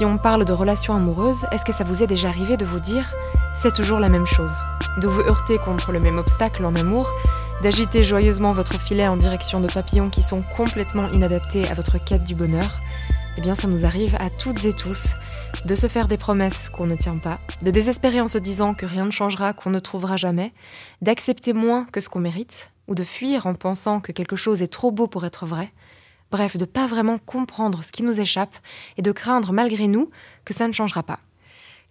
Si on parle de relations amoureuses, est-ce que ça vous est déjà arrivé de vous dire c'est toujours la même chose? De vous heurter contre le même obstacle en amour, d'agiter joyeusement votre filet en direction de papillons qui sont complètement inadaptés à votre quête du bonheur? Eh bien, ça nous arrive à toutes et tous de se faire des promesses qu'on ne tient pas, de désespérer en se disant que rien ne changera, qu'on ne trouvera jamais, d'accepter moins que ce qu'on mérite, ou de fuir en pensant que quelque chose est trop beau pour être vrai, bref, de pas vraiment comprendre ce qui nous échappe et de craindre malgré nous que ça ne changera pas.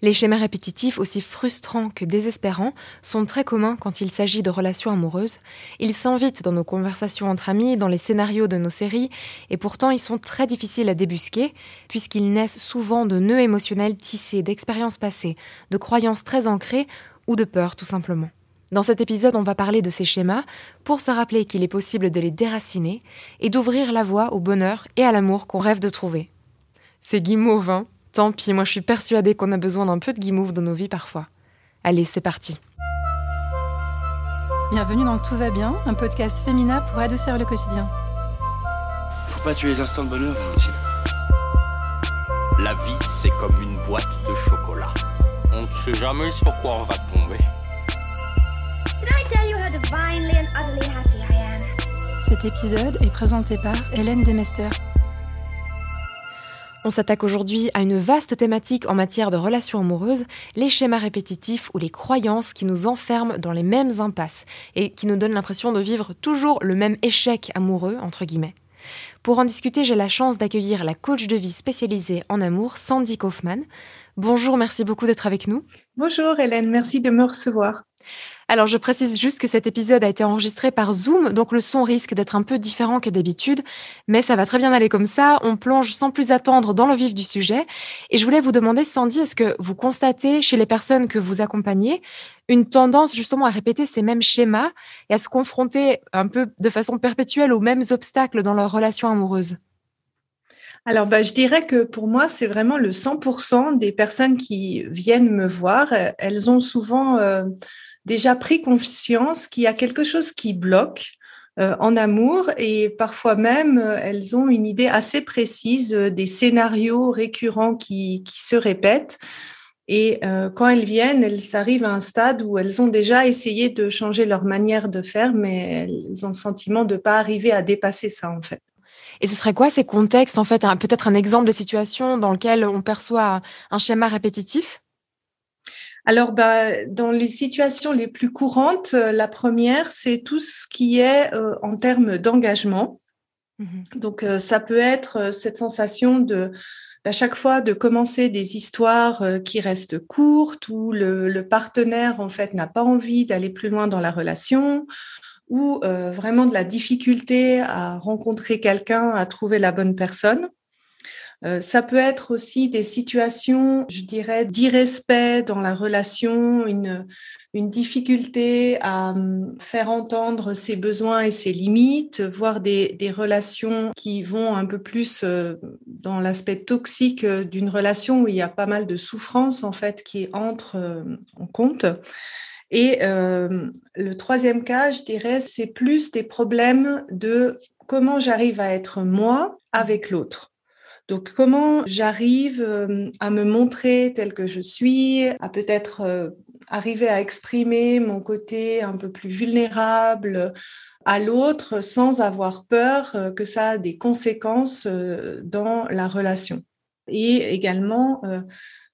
Les schémas répétitifs, aussi frustrants que désespérants, sont très communs quand il s'agit de relations amoureuses. Ils s'invitent dans nos conversations entre amis, dans les scénarios de nos séries, et pourtant ils sont très difficiles à débusquer, puisqu'ils naissent souvent de nœuds émotionnels tissés, d'expériences passées, de croyances très ancrées ou de peur tout simplement. Dans cet épisode, on va parler de ces schémas pour se rappeler qu'il est possible de les déraciner et d'ouvrir la voie au bonheur et à l'amour qu'on rêve de trouver. C'est guimauve, hein Tant pis, moi je suis persuadée qu'on a besoin d'un peu de guimauve dans nos vies parfois. Allez, c'est parti. Bienvenue dans Tout va bien, un podcast féminin pour adoucir le quotidien. Faut pas tuer les instants de bonheur, Valentine. La vie, c'est comme une boîte de chocolat. On ne sait jamais sur quoi on va tomber. Cet épisode est présenté par Hélène Demester. On s'attaque aujourd'hui à une vaste thématique en matière de relations amoureuses, les schémas répétitifs ou les croyances qui nous enferment dans les mêmes impasses et qui nous donnent l'impression de vivre toujours le même échec amoureux, entre guillemets. Pour en discuter, j'ai la chance d'accueillir la coach de vie spécialisée en amour, Sandy Kaufman. Bonjour, merci beaucoup d'être avec nous. Bonjour Hélène, merci de me recevoir. Alors, je précise juste que cet épisode a été enregistré par Zoom, donc le son risque d'être un peu différent que d'habitude, mais ça va très bien aller comme ça. On plonge sans plus attendre dans le vif du sujet. Et je voulais vous demander, Sandy, est-ce que vous constatez chez les personnes que vous accompagnez une tendance justement à répéter ces mêmes schémas et à se confronter un peu de façon perpétuelle aux mêmes obstacles dans leur relation amoureuse? Alors, bah, je dirais que pour moi, c'est vraiment le 100% des personnes qui viennent me voir. Elles ont souvent euh, déjà pris conscience qu'il y a quelque chose qui bloque euh, en amour et parfois même euh, elles ont une idée assez précise des scénarios récurrents qui, qui se répètent. Et quand elles viennent, elles arrivent à un stade où elles ont déjà essayé de changer leur manière de faire, mais elles ont le sentiment de ne pas arriver à dépasser ça en fait. Et ce serait quoi ces contextes, en fait, peut-être un exemple de situation dans lequel on perçoit un schéma répétitif? Alors, bah, dans les situations les plus courantes, euh, la première, c'est tout ce qui est euh, en termes d'engagement. Mmh Donc, euh, ça peut être cette sensation de à chaque fois de commencer des histoires qui restent courtes où le, partenaire en fait n'a pas envie d'aller plus loin dans la relation ou vraiment de la difficulté à rencontrer quelqu'un, à trouver la bonne personne. Euh, ça peut être aussi des situations, je dirais, d'irrespect dans la relation, une, difficulté à hum, faire entendre ses besoins et ses limites, voire des, relations qui vont un peu plus euh, dans l'aspect toxique euh, d'une relation où il y a pas mal de souffrance en fait qui entre en compte. Et le troisième cas, je dirais, c'est plus des problèmes de comment j'arrive à être moi avec l'autre. Donc, comment j'arrive euh, à me montrer tel que je suis, à peut-être euh, arriver à exprimer mon côté un peu plus vulnérable à l'autre sans avoir peur euh, que ça a des conséquences dans la relation. Et également,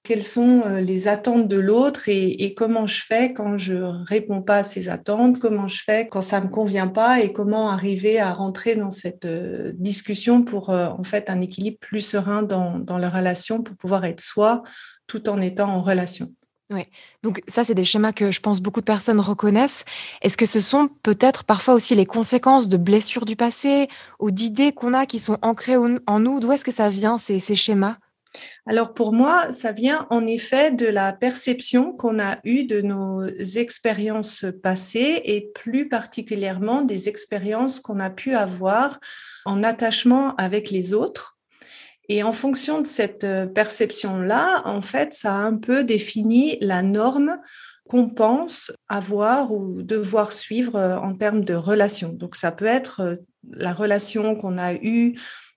quelles sont euh, les attentes de l'autre et, comment je fais quand je réponds pas à ces attentes, comment je fais quand ça me convient pas et comment arriver à rentrer dans cette euh, discussion pour euh, en fait un équilibre plus serein dans, dans la relation pour pouvoir être soi tout en étant en relation. Oui, donc ça, c'est des schémas que je pense beaucoup de personnes reconnaissent. Est-ce que ce sont peut-être parfois aussi les conséquences de blessures du passé ou d'idées qu'on a qui sont ancrées en nous? D'où est-ce que ça vient, ces, ces schémas? Alors pour moi, ça vient en effet de la perception qu'on a eue de nos expériences passées et plus particulièrement des expériences qu'on a pu avoir en attachement avec les autres. Et en fonction de cette euh, perception-là, en fait, ça a un peu défini la norme qu'on pense avoir ou devoir suivre euh, en termes de relation. Donc ça peut être euh, la relation qu'on a eue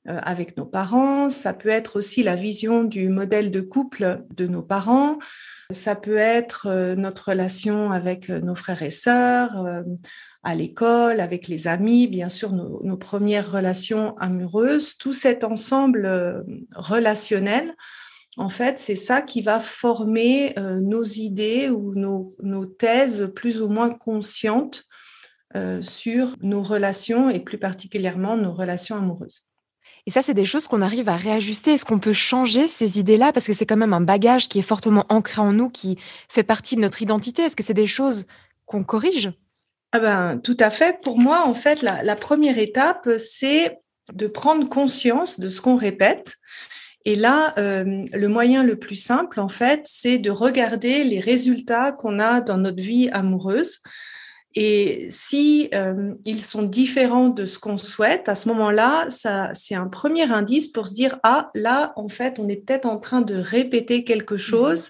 avec nos parents, ça peut être aussi la vision du modèle de couple de nos parents, ça peut être notre relation avec nos frères et sœurs, à l'école, avec les amis, bien sûr nos, premières relations amoureuses, tout cet ensemble relationnel en fait, c'est ça qui va former euh, nos idées ou nos, thèses plus ou moins conscientes euh, sur nos relations et plus particulièrement nos relations amoureuses. Et ça, c'est des choses qu'on arrive à réajuster. Est-ce qu'on peut changer ces idées-là? Parce que c'est quand même un bagage qui est fortement ancré en nous, qui fait partie de notre identité. Est-ce que c'est des choses qu'on corrige? Ah ben, Tout à fait. Pour moi, en fait, la première étape, c'est de prendre conscience de ce qu'on répète et là, euh, le moyen le plus simple, en fait, c'est de regarder les résultats qu'on a dans notre vie amoureuse. Et si euh, ils sont différents de ce qu'on souhaite, à ce moment-là, ça, c'est un premier indice pour se dire ah là, en fait, on est peut-être en train de répéter quelque mmh chose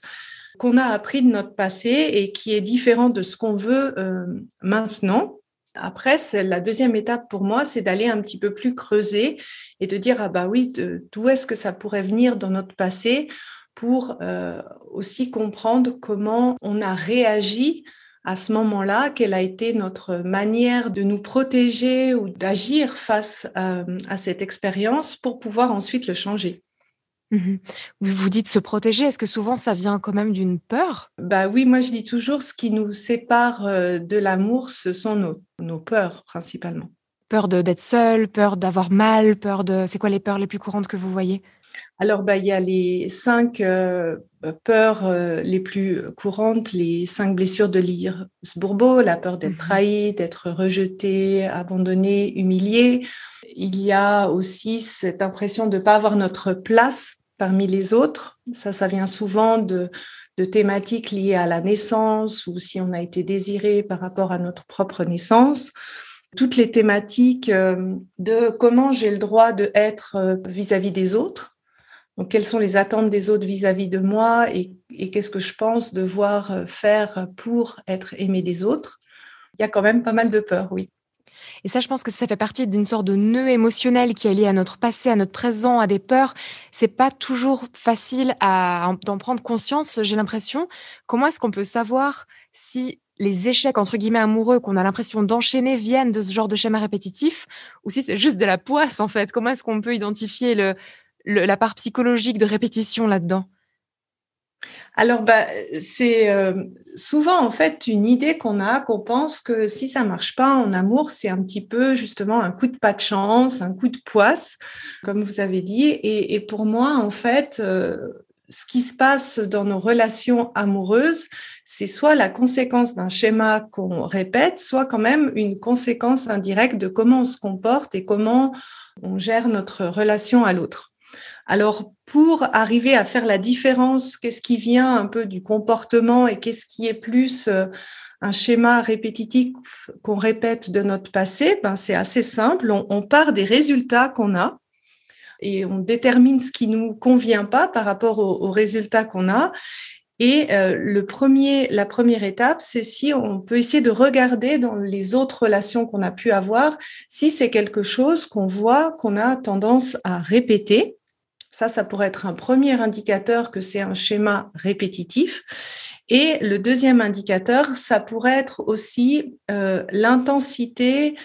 qu'on a appris de notre passé et qui est différent de ce qu'on veut euh, maintenant. Après, la deuxième étape pour moi, c'est d'aller un petit peu plus creuser et de dire, ah bah oui, d'où est-ce que ça pourrait venir dans notre passé pour euh, aussi comprendre comment on a réagi à ce moment-là, quelle a été notre manière de nous protéger ou d'agir face à cette expérience pour pouvoir ensuite le changer. Mmh vous dites se protéger, est-ce que souvent ça vient quand même d'une peur? Bah oui, moi je dis toujours ce qui nous sépare, de l'amour, ce sont nos nos peurs principalement. Peur de d'être seul, peur d'avoir mal, peur de c'est quoi les peurs les plus courantes que vous voyez? Alors, bah, il y a les cinq peurs, les plus courantes, les cinq blessures de l'Irs-Bourbeau, la peur d'être mmh trahi, d'être rejeté, abandonné, humilié. Il y a aussi cette impression de ne pas avoir notre place parmi les autres. Ça, ça vient souvent de, thématiques liées à la naissance ou si on a été désiré par rapport à notre propre naissance. Toutes les thématiques euh, de comment j'ai le droit de être euh, vis-à-vis des autres. Quelles sont les attentes des autres vis-à-vis de moi et, qu'est-ce que je pense devoir euh, faire pour être aimé des autres? Il y a quand même pas mal de peur, oui. Et ça, je pense que ça fait partie d'une sorte de nœud émotionnel qui est lié à notre passé, à notre présent, à des peurs. C'est pas toujours facile d'en prendre conscience, j'ai l'impression. Comment est-ce qu'on peut savoir si les échecs entre guillemets amoureux qu'on a l'impression d'enchaîner viennent de ce genre de schéma répétitif ou si c'est juste de la poisse en fait? Comment est-ce qu'on peut identifier le, la part psychologique de répétition là-dedans? Alors, bah, c'est euh, souvent en fait une idée qu'on a, qu'on pense que si ça marche pas en amour, c'est un petit peu justement un coup de pas de chance, un coup de poisse, comme vous avez dit. Et, pour moi, en fait, euh, ce qui se passe dans nos relations amoureuses, c'est soit la conséquence d'un schéma qu'on répète, soit quand même une conséquence indirecte de comment on se comporte et comment on gère notre relation à l'autre. Alors, pour arriver à faire la différence, qu'est-ce qui vient un peu du comportement et qu'est-ce qui est plus euh, un schéma répétitif qu'on répète de notre passé, ben c'est assez simple. On, part des résultats qu'on a et on détermine ce qui nous convient pas par rapport aux, résultats qu'on a. Et euh, le premier, la première étape, c'est si on peut essayer de regarder dans les autres relations qu'on a pu avoir, si c'est quelque chose qu'on voit qu'on a tendance à répéter ça, ça pourrait être un premier indicateur que c'est un schéma répétitif. Et le deuxième indicateur, ça pourrait être aussi euh, l'intensité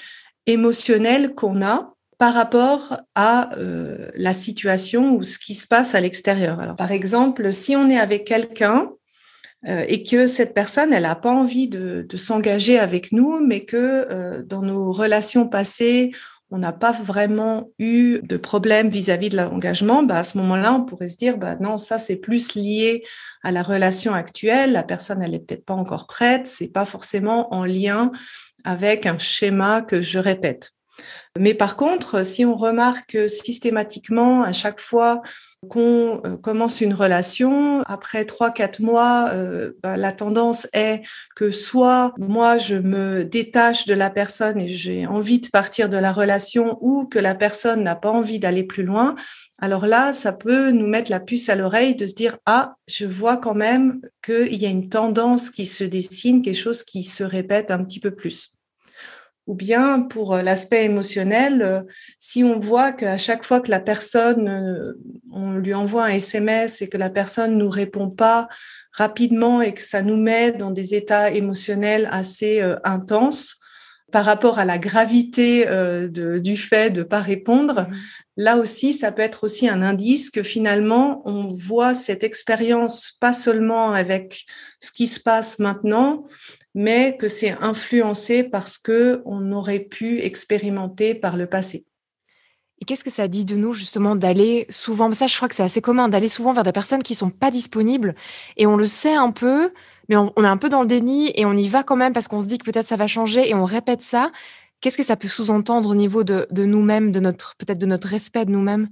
émotionnelle qu'on a par rapport à euh, la situation ou ce qui se passe à l'extérieur. Par exemple, si on est avec quelqu'un euh, et que cette personne, elle n'a pas envie de s'engager avec nous, mais que dans nos relations passées, on n'a pas vraiment eu de problème vis-à-vis de l'engagement, bah à ce moment-là, on pourrait se dire, bah non, ça c'est plus lié à la relation actuelle. La personne, elle est peut-être pas encore prête. C'est pas forcément en lien avec un schéma que je répète. Mais par contre, si on remarque systématiquement à chaque fois qu'on euh, commence une relation, après trois, quatre mois, euh, bah, la tendance est que soit moi, je me détache de la personne et j'ai envie de partir de la relation ou que la personne n'a pas envie d'aller plus loin. Alors là, ça peut nous mettre la puce à l'oreille de se dire, ah, je vois quand même qu'il y a une tendance qui se dessine, quelque chose qui se répète un petit peu plus. Ou bien pour l'aspect émotionnel, si on voit qu'à chaque fois que la personne, on lui envoie un SMS et que la personne nous répond pas rapidement et que ça nous met dans des états émotionnels assez intenses, par rapport à la gravité euh, du fait de ne pas répondre, mmh. Là aussi, ça peut être aussi un indice que finalement, on voit cette expérience pas seulement avec ce qui se passe maintenant, mais que c'est influencé parce que on aurait pu expérimenter par le passé. Et qu'est-ce que ça dit de nous justement d'aller souvent, ça je crois que c'est assez commun, d'aller souvent vers des personnes qui sont pas disponibles et on le sait un peu, mais on, est un peu dans le déni et on y va quand même parce qu'on se dit que peut-être ça va changer et on répète ça. Qu'est-ce que ça peut sous-entendre au niveau de, nous-mêmes, de notre peut-être de notre respect de nous-mêmes?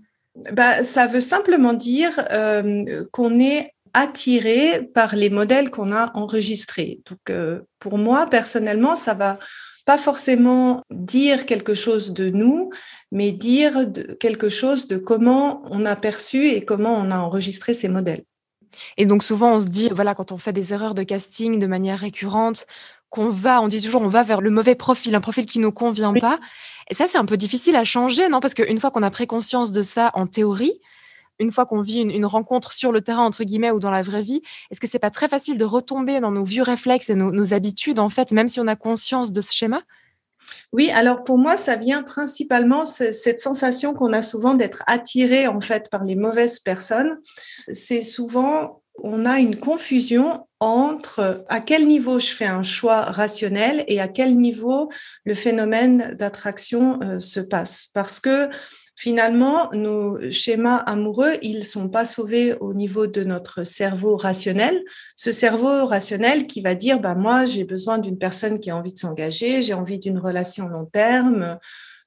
Bah, ça veut simplement dire euh, qu'on est attiré par les modèles qu'on a enregistrés. Donc, euh, pour moi, personnellement, ça va pas forcément dire quelque chose de nous, mais dire quelque chose de comment on a perçu et comment on a enregistré ces modèles. Et donc souvent, on se dit, voilà, quand on fait des erreurs de casting de manière récurrente, qu'on va, on dit toujours, on va vers le mauvais profil, un profil qui ne nous convient pas. Et ça, c'est un peu difficile à changer, non? Parce qu'une fois qu'on a pris conscience de ça en théorie, une fois qu'on vit une, rencontre sur le terrain, entre guillemets, ou dans la vraie vie, est-ce que c'est pas très facile de retomber dans nos vieux réflexes et nos habitudes, en fait, même si on a conscience de ce schéma? Oui, alors pour moi, ça vient principalement cette sensation qu'on a souvent d'être attiré en fait par les mauvaises personnes. C'est souvent on a une confusion entre à quel niveau je fais un choix rationnel et à quel niveau le phénomène d'attraction euh, se passe. Parce que Finalement, nos schémas amoureux, ils sont pas sauvés au niveau de notre cerveau rationnel. Ce cerveau rationnel qui va dire, bah, moi, j'ai besoin d'une personne qui a envie de s'engager, j'ai envie d'une relation long terme,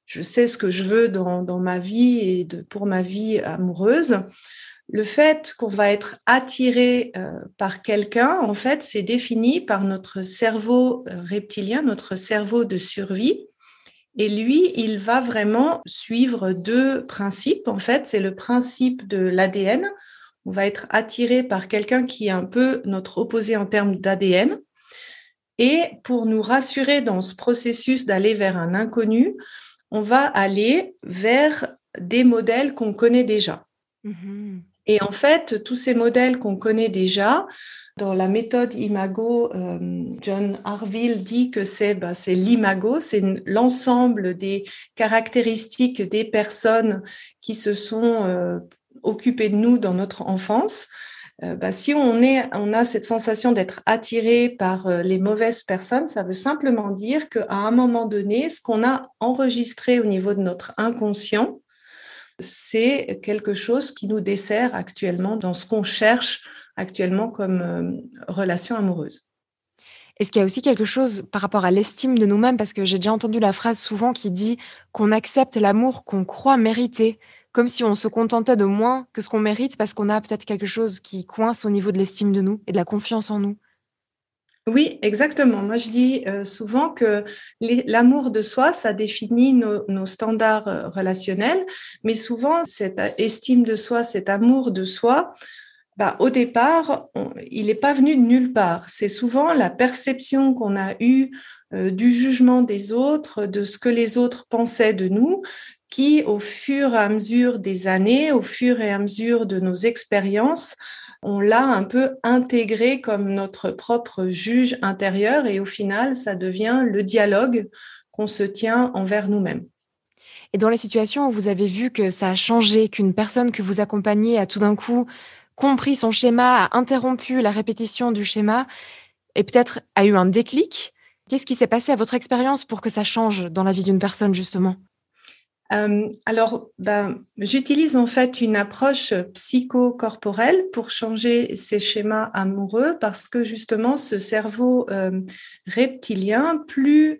je sais ce que je veux dans, dans ma vie et pour ma vie amoureuse. Le fait qu'on va être attiré euh, par quelqu'un, en fait, c'est défini par notre cerveau euh, reptilien, notre cerveau de survie et lui, il va vraiment suivre deux principes. En fait, c'est le principe de l'ADN. On va être attiré par quelqu'un qui est un peu notre opposé en termes d'ADN. Et pour nous rassurer dans ce processus d'aller vers un inconnu, on va aller vers des modèles qu'on connaît déjà. Mm-hmm. Et en fait, tous ces modèles qu'on connaît déjà, dans la méthode Imago, euh, John Harville dit que c'est bah, l'imago, c'est l'ensemble des caractéristiques des personnes qui se sont euh, occupées de nous dans notre enfance. Euh, bah, si on, est, on a cette sensation d'être attiré par les mauvaises personnes, ça veut simplement dire qu'à un moment donné, ce qu'on a enregistré au niveau de notre inconscient, c'est quelque chose qui nous dessert actuellement dans ce qu'on cherche actuellement comme euh, relation amoureuse. Est-ce qu'il y a aussi quelque chose par rapport à l'estime de nous-mêmes? Parce que j'ai déjà entendu la phrase souvent qui dit qu'on accepte l'amour qu'on croit mériter, comme si on se contentait de moins que ce qu'on mérite parce qu'on a peut-être quelque chose qui coince au niveau de l'estime de nous et de la confiance en nous. Oui, exactement. Moi, je dis euh, souvent que l'amour de soi, ça définit nos, standards euh, relationnels, mais souvent, cette estime de soi, cet amour de soi, bah, au départ, il n'est pas venu de nulle part. C'est souvent la perception qu'on a eue euh, du jugement des autres, de ce que les autres pensaient de nous, qui, au fur et à mesure des années, au fur et à mesure de nos expériences, on l'a un peu intégré comme notre propre juge intérieur et au final, ça devient le dialogue qu'on se tient envers nous-mêmes. Et dans les situations où vous avez vu que ça a changé, qu'une personne que vous accompagnez a tout d'un coup compris son schéma, a interrompu la répétition du schéma et peut-être a eu un déclic. Qu'est-ce qui s'est passé à votre expérience pour que ça change dans la vie d'une personne, justement? Euh, alors, ben, j'utilise en fait une approche psychocorporelle pour changer ces schémas amoureux parce que justement, ce cerveau euh, reptilien, plus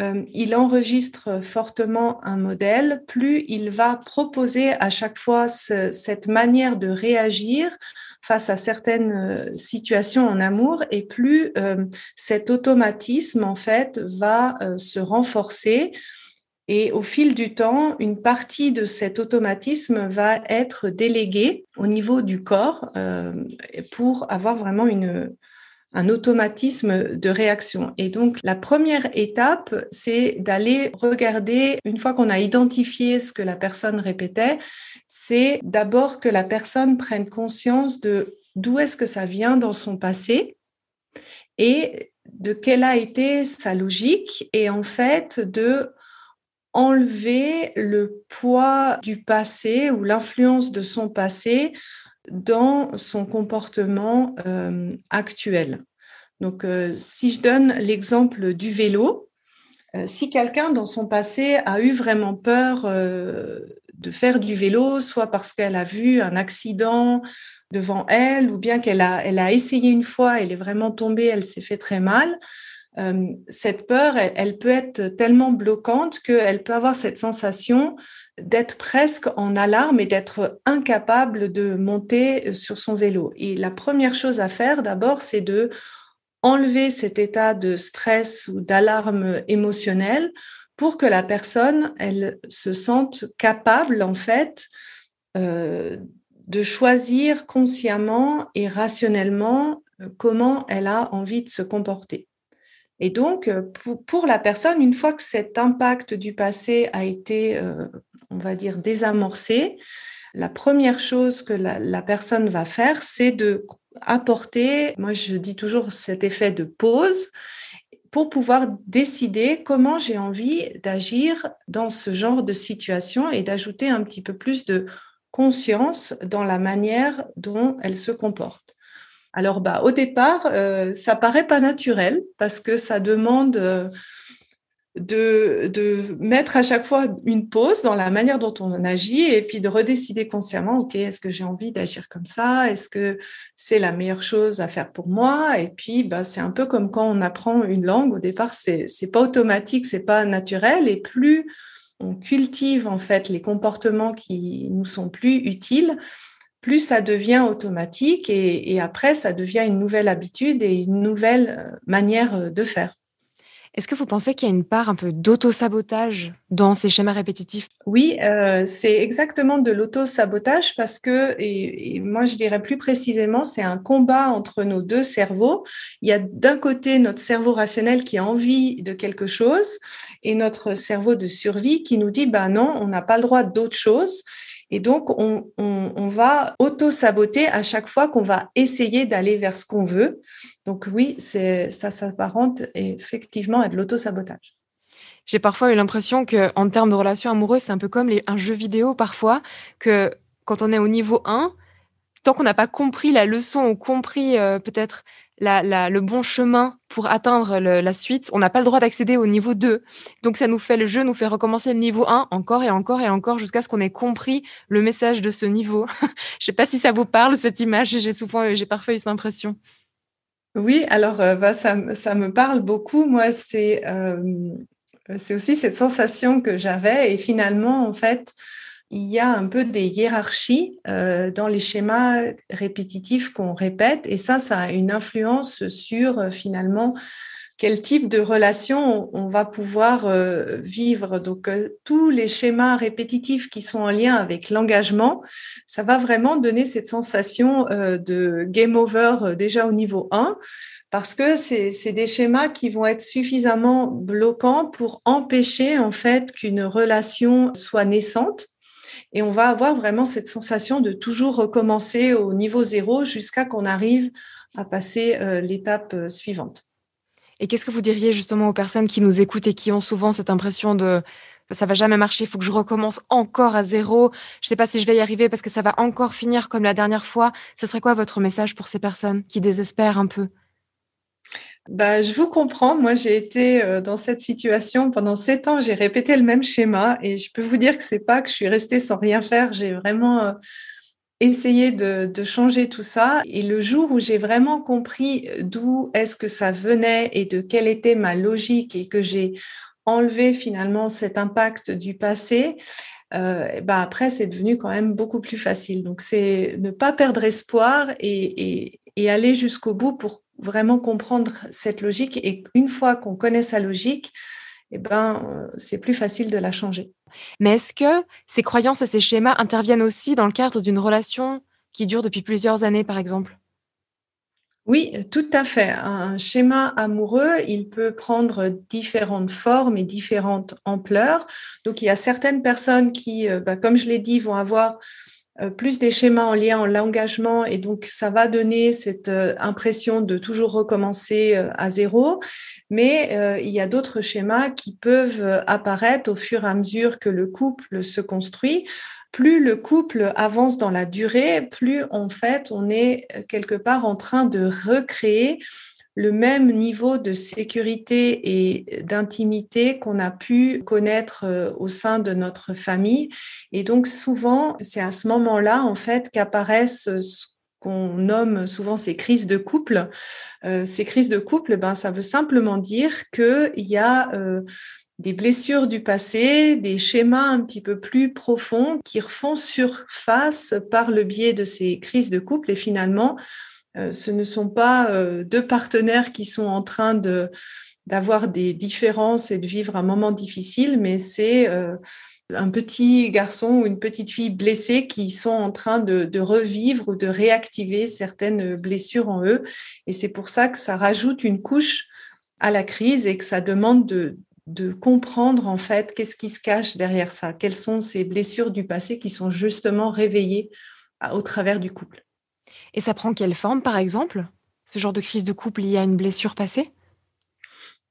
euh, il enregistre fortement un modèle, plus il va proposer à chaque fois cette manière de réagir face à certaines situations en amour, et plus cet automatisme en fait va se renforcer. Et au fil du temps, une partie de cet automatisme va être déléguée au niveau du corps pour avoir vraiment une, un automatisme de réaction. Et donc, la première étape, c'est d'aller regarder, une fois qu'on a identifié ce que la personne répétait, c'est d'abord que la personne prenne conscience de d'où est-ce que ça vient dans son passé et de quelle a été sa logique et en fait de enlever le poids du passé ou l'influence de son passé dans son comportement euh, actuel. Donc, euh, si je donne l'exemple du vélo, euh, si quelqu'un dans son passé a eu vraiment peur de faire du vélo, soit parce qu'elle a vu un accident devant elle, ou bien qu'elle a, essayé une fois, elle est vraiment tombée, elle s'est fait très mal, cette peur, elle, peut être tellement bloquante qu'elle peut avoir cette sensation d'être presque en alarme et d'être incapable de monter euh, sur son vélo. Et la première chose à faire d'abord, c'est de enlever cet état de stress ou d'alarme émotionnelle pour que la personne, elle se sente capable, en fait, euh, de choisir consciemment et rationnellement euh, comment elle a envie de se comporter. Et donc, pour, la personne, une fois que cet impact du passé a été on va dire, désamorcer, la première chose que la, personne va faire, c'est de apporter, moi je dis toujours cet effet de pause, pour pouvoir décider comment j'ai envie d'agir dans ce genre de situation et d'ajouter un petit peu plus de conscience dans la manière dont elle se comporte. Alors, bah, au départ, euh, ça paraît pas naturel parce que ça demande euh, de, mettre à chaque fois une pause dans la manière dont on agit et puis de redécider consciemment, OK, est-ce que j'ai envie d'agir comme ça? Est-ce que c'est la meilleure chose à faire pour moi? Et puis, bah, c'est un peu comme quand on apprend une langue. Au départ, c'est, c'est pas automatique, c'est pas naturel. Et plus on cultive, en fait, les comportements qui nous sont plus utiles, plus ça devient automatique et, et après, ça devient une nouvelle habitude et une nouvelle euh, manière euh, de faire. Est-ce que vous pensez qu'il y a une part un peu d'auto-sabotage dans ces schémas répétitifs? Oui, euh, c'est exactement de l'auto-sabotage parce que, et, moi je dirais plus précisément, c'est un combat entre nos deux cerveaux. Il y a d'un côté notre cerveau rationnel qui a envie de quelque chose et notre cerveau de survie qui nous dit, bah non, on n'a pas le droit d'autre chose. Et donc, on, va auto-saboter à chaque fois qu'on va essayer d'aller vers ce qu'on veut. Donc oui, ça s'apparente effectivement à de l'auto-sabotage. J'ai parfois eu l'impression que, en termes de relations amoureuses, c'est un peu comme un jeu vidéo parfois, que quand on est au niveau 1, tant qu'on n'a pas compris la leçon ou compris euh, peut-être le bon chemin pour atteindre la suite, on n'a pas le droit d'accéder au niveau 2. Donc ça nous fait, le jeu nous fait recommencer le niveau 1 encore et encore et encore jusqu'à ce qu'on ait compris le message de ce niveau. Je ne sais pas si ça vous parle, cette image, j'ai souvent, j'ai parfois eu cette impression. Oui, alors euh, bah, ça, me parle beaucoup. Moi, euh, c'est aussi cette sensation que j'avais. Et finalement, en fait, il y a un peu des hiérarchies euh, dans les schémas répétitifs qu'on répète. Et ça, ça a une influence sur finalement quel type de relation on va pouvoir euh, vivre. Donc, euh, tous les schémas répétitifs qui sont en lien avec l'engagement, ça va vraiment donner cette sensation euh, de game over déjà au niveau 1, parce que c'est des schémas qui vont être suffisamment bloquants pour empêcher en fait qu'une relation soit naissante. Et on va avoir vraiment cette sensation de toujours recommencer au niveau zéro jusqu'à qu'on arrive à passer l'étape suivante. Et qu'est-ce que vous diriez justement aux personnes qui nous écoutent et qui ont souvent cette impression de ça va jamais marcher, il faut que je recommence encore à zéro, je sais pas si je vais y arriver parce que ça va encore finir comme la dernière fois. Ce serait quoi votre message pour ces personnes qui désespèrent un peu? Bah, je vous comprends. Moi, j'ai été euh, dans cette situation pendant sept ans. J'ai répété le même schéma et je peux vous dire que c'est pas que je suis restée sans rien faire. J'ai vraiment euh, essayer de, changer tout ça. Et le jour où j'ai vraiment compris d'où est-ce que ça venait et de quelle était ma logique et que j'ai enlevé finalement cet impact du passé, euh, bah après, c'est devenu quand même beaucoup plus facile. Donc, c'est ne pas perdre espoir et, et aller jusqu'au bout pour vraiment comprendre cette logique. Et une fois qu'on connaît sa logique, eh ben, euh, c'est plus facile de la changer. Mais est-ce que ces croyances et ces schémas interviennent aussi dans le cadre d'une relation qui dure depuis plusieurs années, par exemple? Oui, tout à fait. Un schéma amoureux, il peut prendre différentes formes et différentes ampleurs. Donc, il y a certaines personnes qui, euh, bah, comme je l'ai dit, vont avoir plus des schémas en lien en l'engagement et donc ça va donner cette euh, impression de toujours recommencer à zéro. Mais il y a d'autres schémas qui peuvent apparaître au fur et à mesure que le couple se construit plus le couple avance dans la durée, plus en fait on est euh, quelque part en train de recréer le même niveau de sécurité et d'intimité qu'on a pu connaître euh, au sein de notre famille. Et donc souvent, c'est à ce moment-là en fait qu'apparaissent ce qu'on nomme souvent ces crises de couple. Euh, ces crises de couple, ben ça veut simplement dire qu'il y a des blessures du passé, des schémas un petit peu plus profonds qui refont surface par le biais de ces crises de couple. Et finalement, euh, ce ne sont pas euh, deux partenaires qui sont en train de d'avoir des différences et de vivre un moment difficile, mais c'est euh, un petit garçon ou une petite fille blessée qui sont en train de, revivre ou de réactiver certaines blessures en eux. Et c'est pour ça que ça rajoute une couche à la crise et que ça demande de, de comprendre en fait qu'est-ce qui se cache derrière ça, quelles sont ces blessures du passé qui sont justement réveillées au travers du couple. Et ça prend quelle forme par exemple? Ce genre de crise de couple liée à une blessure passée?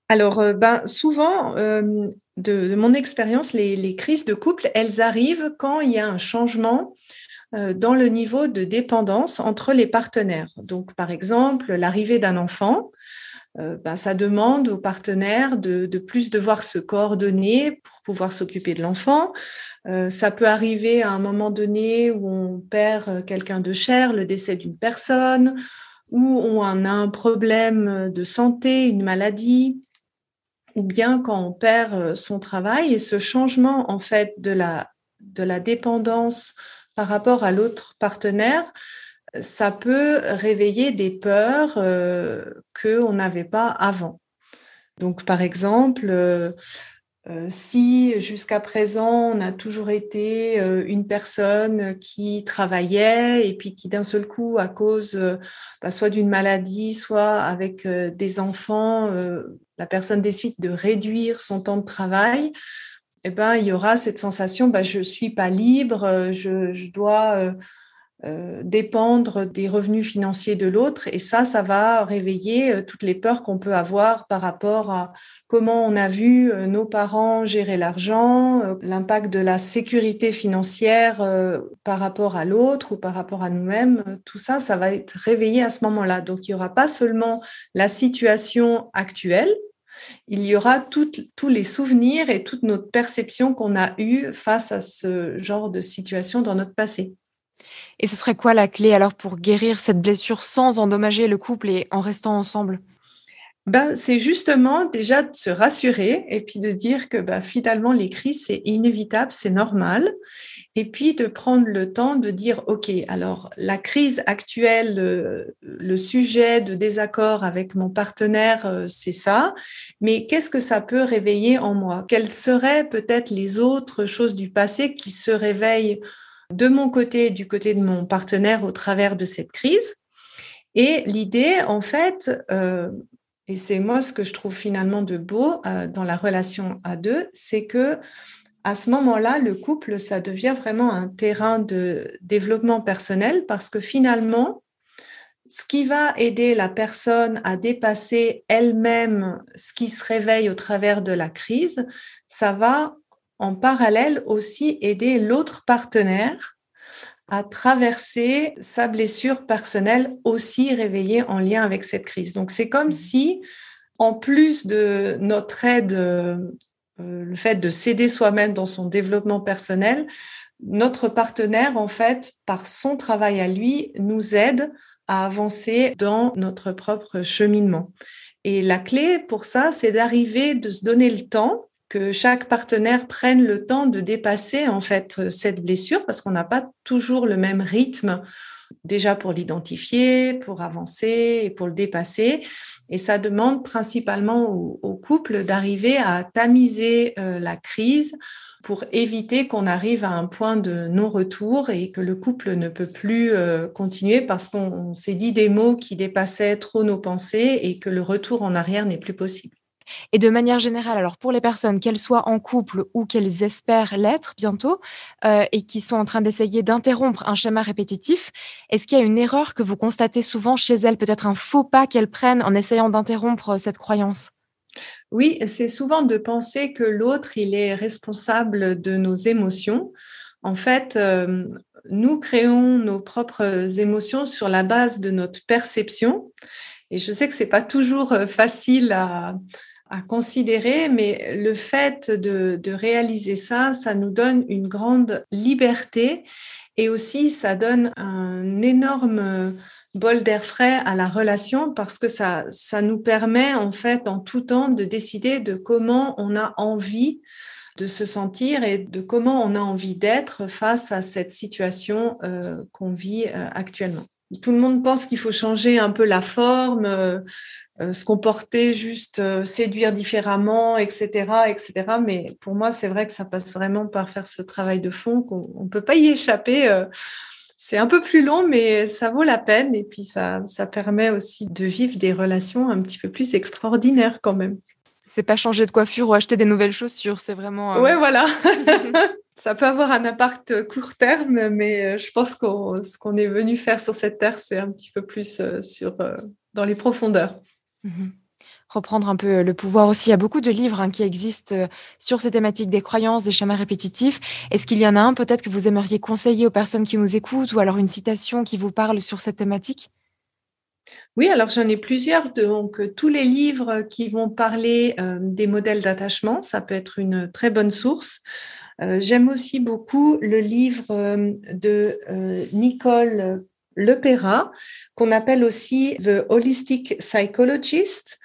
Alors, euh, ben, souvent, euh, de, mon expérience, les, crises de couple, elles arrivent quand il y a un changement euh, dans le niveau de dépendance entre les partenaires. Donc, par exemple, l'arrivée d'un enfant, euh, ben, ça demande aux partenaires de, plus devoir se coordonner pour pouvoir s'occuper de l'enfant. Euh, ça peut arriver à un moment donné où on perd euh, quelqu'un de cher, le décès d'une personne, ou on a un problème de santé, une maladie, ou bien quand on perd son travail. Et ce changement, en fait, de la, de la dépendance par rapport à l'autre partenaire, ça peut réveiller des peurs euh, qu'on n'avait pas avant. Donc, par exemple, euh, euh, si jusqu'à présent on a toujours été une personne qui travaillait et puis qui d'un seul coup, à cause bah, soit d'une maladie, soit avec des enfants, la personne décide de réduire son temps de travail, eh ben, il y aura cette sensation, bah, je suis pas libre, je dois euh, dépendre des revenus financiers de l'autre. Et ça, ça va réveiller euh, toutes les peurs qu'on peut avoir par rapport à comment on a vu euh, nos parents gérer l'argent, l'impact de la sécurité financière par rapport à l'autre ou par rapport à nous-mêmes. Tout ça, ça va être réveillé à ce moment-là. Donc, il n'y aura pas seulement la situation actuelle, il y aura tous les souvenirs et toute notre perception qu'on a eue face à ce genre de situation dans notre passé. Et ce serait quoi la clé alors pour guérir cette blessure sans endommager le couple et en restant ensemble? Ben, c'est justement déjà de se rassurer et puis de dire que ben, finalement les crises c'est inévitable, c'est normal. Et puis de prendre le temps de dire ok alors la crise actuelle, le, sujet de désaccord avec mon partenaire euh, c'est ça, mais qu'est-ce que ça peut réveiller en moi? Quelles seraient peut-être les autres choses du passé qui se réveillent de mon côté, du côté de mon partenaire au travers de cette crise. Et l'idée, en fait, euh, et c'est moi ce que je trouve finalement de beau euh, dans la relation à deux, c'est que à ce moment-là, le couple, ça devient vraiment un terrain de développement personnel parce que finalement, ce qui va aider la personne à dépasser elle-même ce qui se réveille au travers de la crise, ça va en parallèle aussi aider l'autre partenaire à traverser sa blessure personnelle aussi réveillée en lien avec cette crise. Donc c'est comme mmh. si, en plus de notre aide, euh, le fait de s'aider soi-même dans son développement personnel, notre partenaire, en fait, par son travail à lui, nous aide à avancer dans notre propre cheminement. Et la clé pour ça, c'est d'arriver, de se donner le temps que chaque partenaire prenne le temps de dépasser en fait cette blessure parce qu'on n'a pas toujours le même rythme déjà pour l'identifier, pour avancer et pour le dépasser. Et ça demande principalement au, couple d'arriver à tamiser euh, la crise pour éviter qu'on arrive à un point de non-retour et que le couple ne peut plus euh, continuer parce qu'on s'est dit des mots qui dépassaient trop nos pensées et que le retour en arrière n'est plus possible. Et de manière générale, alors pour les personnes, qu'elles soient en couple ou qu'elles espèrent l'être bientôt euh, et qui sont en train d'essayer d'interrompre un schéma répétitif, est-ce qu'il y a une erreur que vous constatez souvent chez elles, peut-être un faux pas qu'elles prennent en essayant d'interrompre cette croyance? Oui, c'est souvent de penser que l'autre, il est responsable de nos émotions. En fait, euh, nous créons nos propres émotions sur la base de notre perception. Et je sais que c'est pas toujours euh, facile à, considérer, mais le fait de, de, réaliser ça, ça nous donne une grande liberté et aussi ça donne un énorme bol d'air frais à la relation parce que ça, ça nous permet en fait en tout temps de décider de comment on a envie de se sentir et de comment on a envie d'être face à cette situation euh, qu'on vit euh, actuellement. Tout le monde pense qu'il faut changer un peu la forme, euh, se comporter juste, séduire différemment, etc., etc. Mais pour moi, c'est vrai que ça passe vraiment par faire ce travail de fond qu'on ne peut pas y échapper c'est un peu plus long, mais ça vaut la peine. Et puis, ça, ça permet aussi de vivre des relations un petit peu plus extraordinaires quand même. C'est pas changer de coiffure ou acheter des nouvelles chaussures, c'est vraiment. Oui, Ouais, voilà. ça peut avoir un impact court terme, mais euh, je pense que ce qu'on est venu faire sur cette terre, c'est un petit peu plus euh, sur, euh, dans les profondeurs. Mhm reprendre un peu le pouvoir aussi. Il y a beaucoup de livres hein, qui existent euh, sur ces thématiques des croyances, des schémas répétitifs. Est-ce qu'il y en a un peut-être que vous aimeriez conseiller aux personnes qui nous écoutent ou alors une citation qui vous parle sur cette thématique? Oui, alors j'en ai plusieurs. Donc, euh, tous les livres qui vont parler euh, des modèles d'attachement, ça peut être une très bonne source. J'aime aussi beaucoup le livre de Nicole Lepera, qu'on appelle aussi The Holistic Psychologist,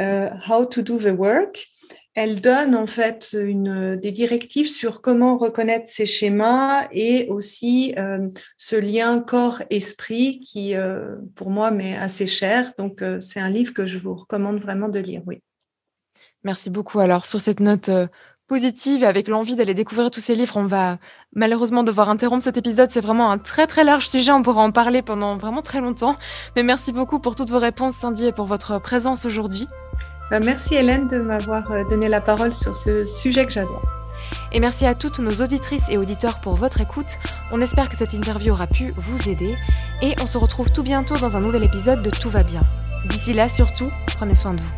euh, How to do the work. Elle donne en fait une, des directives sur comment reconnaître ces schémas et aussi euh, ce lien corps-esprit qui, euh, pour moi, m'est assez cher. Donc, c'est un livre que je vous recommande vraiment de lire, oui. Merci beaucoup. Alors, sur cette note positive, avec l'envie d'aller découvrir tous ces livres, on va malheureusement devoir interrompre cet épisode. C'est vraiment un très très large sujet, on pourra en parler pendant vraiment très longtemps. Mais merci beaucoup pour toutes vos réponses, Cindy, et pour votre présence aujourd'hui. Bah, merci Hélène de m'avoir euh, donné la parole sur ce sujet que j'adore. Et merci à toutes nos auditrices et auditeurs pour votre écoute. On espère que cette interview aura pu vous aider. Et on se retrouve tout bientôt dans un nouvel épisode de Tout va bien. D'ici là, surtout, prenez soin de vous.